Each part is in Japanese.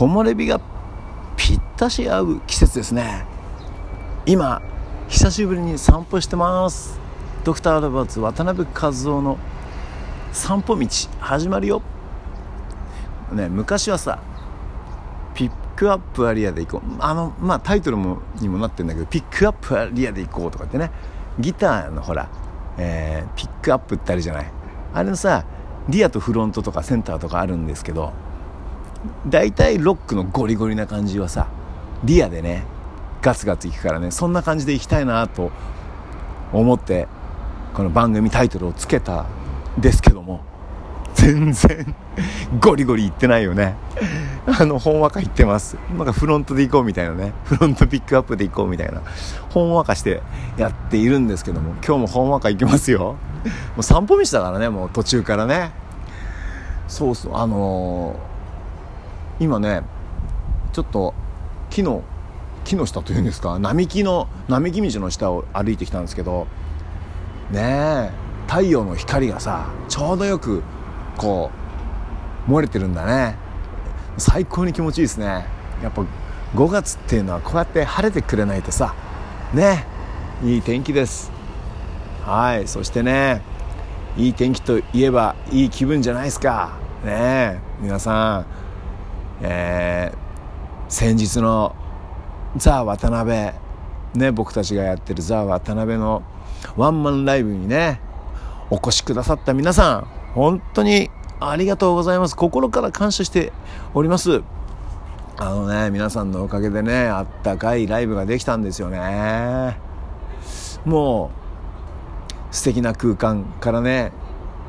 木漏れ日がぴったし合う季節ですね。今久しぶりに散歩してます。ドクターアドバーツ渡辺和夫の散歩道始まるよ。ね昔はさピックアップアリアで行こう。あのまあタイトルもにもなってるんだけどピックアップアリアで行こうとかってね。ギターのほら、えー、ピックアップってあるじゃない。あれのさリアとフロントとかセンターとかあるんですけど大体ロックのゴリゴリな感じはさリアでねガツガツいくからねそんな感じでいきたいなと思ってこの番組タイトルをつけたですけども全然ゴリゴリいってないよね。あのほんわか言ってます。なんかフロントで行こうみたいなね。フロントピックアップで行こうみたいな。ほんわかしてやっているんですけども今日もほんわか行きますよ。もう散歩道だからねもう途中からね。そうそうあのー、今ねちょっと木の木の下というんですか並木の並木道の下を歩いてきたんですけどねえ太陽の光がさちょうどよくこう漏れてるんだね。最高に気持ちいいですね。やっぱ5月っていうのはこうやって晴れてくれないとさねいい天気です。はいそしてねいい天気といえばいい気分じゃないですか。ね皆さん。えー、先日のザ・渡辺ね僕たちがやってるザ・渡辺のワンマンライブにねお越しくださった皆さん本当にありがとうございます。心から感謝しております。あのね皆さんのおかげでねあったかいライブができたんですよね。もう素敵な空間からね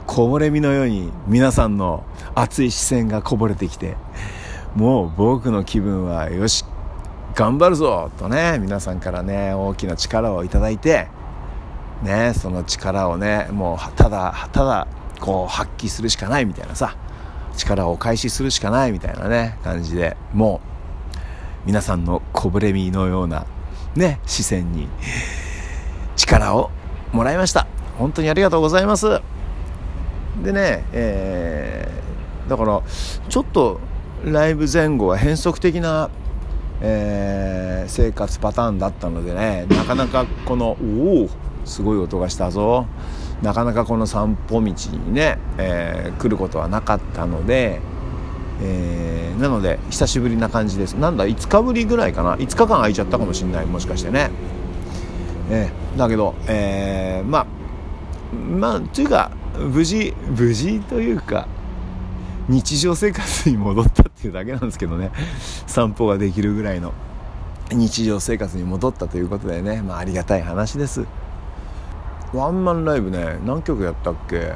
こぼれ身のように皆さんの熱い視線がこぼれてきてもう僕の気分はよし頑張るぞとね皆さんからね大きな力をいただいてねその力をねもうただただこう発揮するしかないみたいなさ力をお返しするしかないみたいなね感じでもう皆さんのこぼれ身のようなね視線に力をもらいました。本当にありがとうございます。でね、えー、だからちょっとライブ前後は変則的な、えー、生活パターンだったのでねなかなかこのおおすごい音がしたぞ。なかなかこの散歩道にね、えー、来ることはなかったので、えー、なので久しぶりな感じです。なんだ5日ぶりぐらいかな。5日間空いちゃったかもしれないもしかしてね、えー、だけど、えー、まあまあというか無事無事というか日常生活に戻ったていうだけなんですけどね。散歩ができるぐらいの日常生活に戻ったということでね、まあ、ありがたい話です。ワンマンライブね何曲やったっけ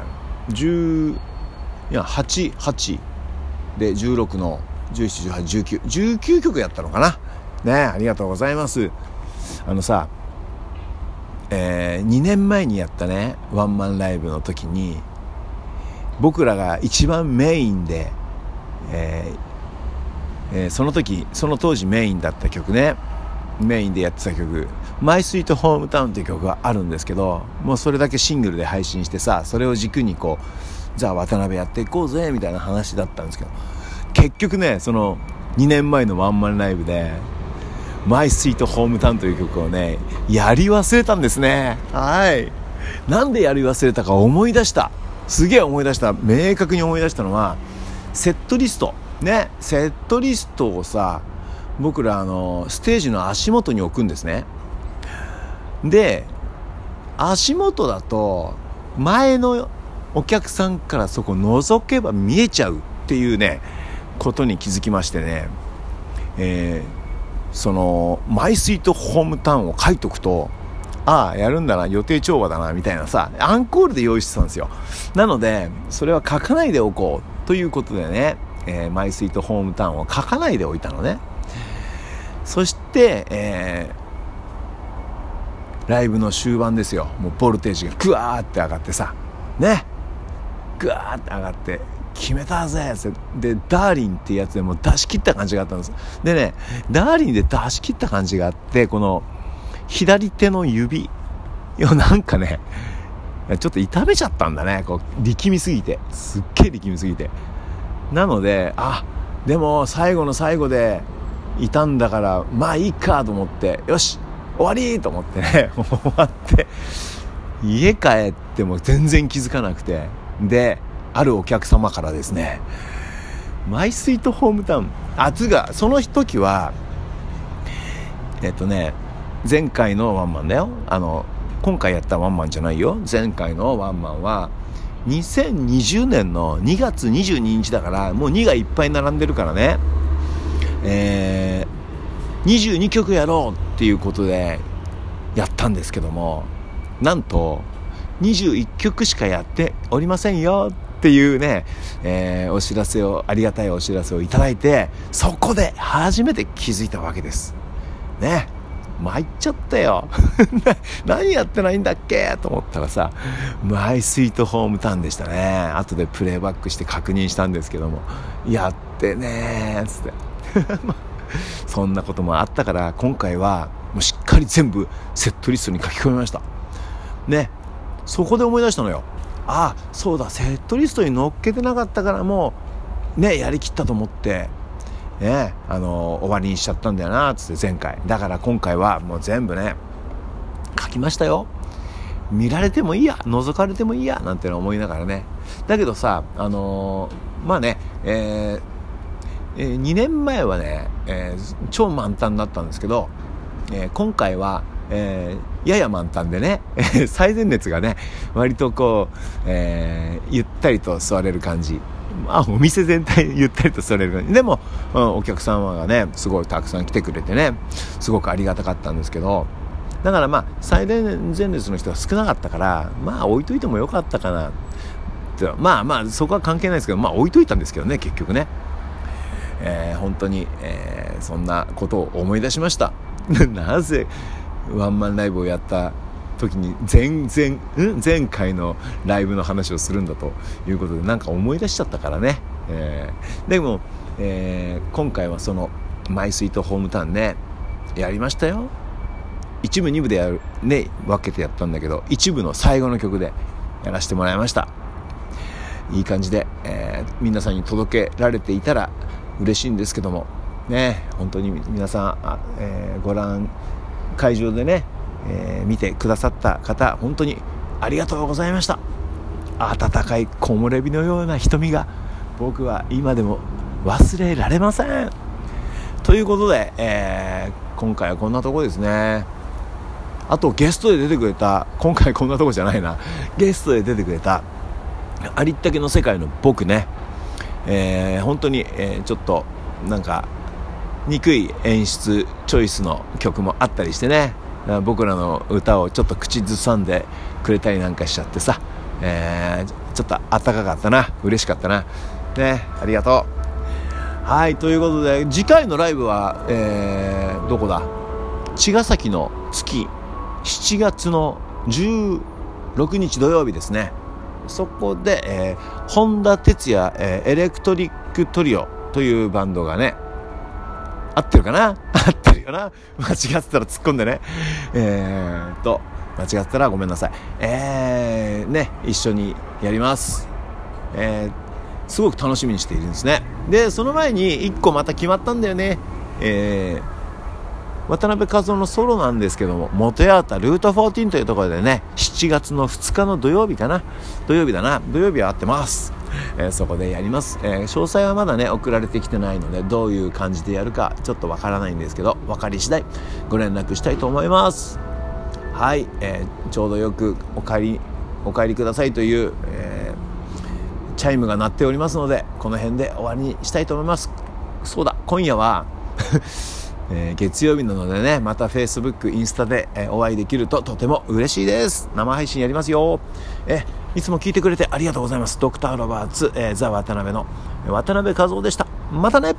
？10いや88で16の17181919曲やったのかな？ねありがとうございます。あのさえー、2年前にやったねワンマンライブの時に僕らが一番メインで、えーえー、その時その当時メインだった曲ね。メインでやってた曲「マイスイートホームタウン」っていう曲があるんですけどもうそれだけシングルで配信してさそれを軸にこうじゃあ渡辺やっていこうぜみたいな話だったんですけど。結局ねその2年前のワンマンライブで「マイスイートホームタウン」という曲をねやり忘れたんですね。はい。なんでやり忘れたか思い出した。すげえ思い出した。明確に思い出したのはセットリストねセットリストをさ僕らあのステージの足元に置くんですね。で足元だと前のお客さんからそこ覗けば見えちゃうっていうねことに気づきましてね、えー、そのマイスイートホームタウンを書いとくとああやるんだな予定調和だなみたいなさアンコールで用意してたんですよ。なのでそれは書かないでおこうということでね、えー、マイスイートホームタウンを書かないでおいたのね。そして、えー、ライブの終盤ですよ。もうボルテージがグワーって上がってさ。ね。グワーって上がって決めたぜでダーリンってやつでも出し切った感じがあったんです。でねダーリンで出し切った感じがあってこの左手の指。よなんかねちょっと痛めちゃったんだね。こう力みすぎて。すっげえ力みすぎて。なのであでも最後の最後でいたんだからまあいいかと思ってよし終わりと思ってね 終わって家帰っても全然気づかなくてであるお客様からですねマイスイートホームタウンあつがその時はえっとね前回のワンマンだよ。あの今回やったワンマンじゃないよ。前回のワンマンは2020年の2月22日だからもう2がいっぱい並んでるからね。えー、22曲やろうっていうことでやったんですけどもなんと21曲しかやっておりませんよっていうね、えー、お知らせをありがたいお知らせをいただいてそこで初めて気づいたわけです。ね。参っちゃったよ。何やってないんだっけと思ったらさマイスイートホームタウンでしたね。後でプレイバックして確認したんですけどもやってねーつって。そんなこともあったから今回はもうしっかり全部セットリストに書き込みました。ねそこで思い出したのよ。ああそうだセットリストに載っけてなかったからもうねやりきったと思って。ねあの終わりにしちゃったんだよなつって前回だから今回はもう全部ね書きましたよ見られてもいいや覗かれてもいいやなんての思いながらねだけどさあのー、まあねえーえー、2年前はね、えー、超満タンだったんですけど、え、今回は、え、やや満タンでね、最前列がね、割とこう、え、ゆったりと座れる感じ。まあ、お店全体ゆったりと座れる感じ。でも、うん、お客様がね、すごいたくさん来てくれてね、すごくありがたかったんですけど、だからまあ、最前列の人が少なかったから、まあ置いといてもよかったかな。まあまあ、そこは関係ないですけど、まあ置いといたんですけどね、結局ね。えー、本当に、えー、そんなことを思い出しました なぜワンマンライブをやった時に全然、前回のライブの話をするんだということでなんか思い出しちゃったからね、えー、でも、えー、今回はその「マイスイートホームタウンね」やりましたよ。一部二部でやるね分けてやったんだけど一部の最後の曲でやらせてもらいました。いい感じで、えー、皆さんに届けられていたら嬉しいんですけどもね本当に皆さんあ、えー、ご覧会場でね、えー、見てくださった方本当にありがとうございました。温かい木漏れ日のような瞳が僕は今でも忘れられません。ということで、えー、今回はこんなとこですね。あとゲストで出てくれた今回こんなとこじゃないな。ゲストで出てくれたありったけの世界の僕ね。えー、本当に、えー、ちょっとなんか憎い演出チョイスの曲もあったりしてね。僕らの歌をちょっと口ずさんでくれたりなんかしちゃってさ、えー、ちょっとあったかかったな。嬉しかったな。ねありがとう。はいということで次回のライブは、えー、どこだ？茅ヶ崎の月7月の16日土曜日ですねそこで、えー、本田哲也、えー、エレクトリックトリオというバンドがね、合ってるかな？合ってるよな間違ってたら突っ込んでね。えーと、間違ってたらごめんなさい。えー、ね、一緒にやります。えー、すごく楽しみにしているんですね。で、その前に1個また決まったんだよね。えー、渡辺和夫のソロなんですけども、元八幡ルート14というところでね、7月の2日の土曜日かな。土曜日だな。土曜日は会ってます。えー、そこでやります、えー、詳細はまだね送られてきてないのでどういう感じでやるかちょっとわからないんですけど分かり次第ご連絡したいと思いますはい、えー、ちょうどよくお帰りお帰りくださいという、えチャイムが鳴っておりますのでこの辺で終わりにしたいと思いますそうだ今夜は えー、月曜日なのでね、また Facebook、インスタで、えー、お会いできるととても嬉しいです。生配信やりますよ。えいつも聞いてくれてありがとうございます。ドクターロバーツ、えー、ザ・渡辺の渡辺和夫でした。またね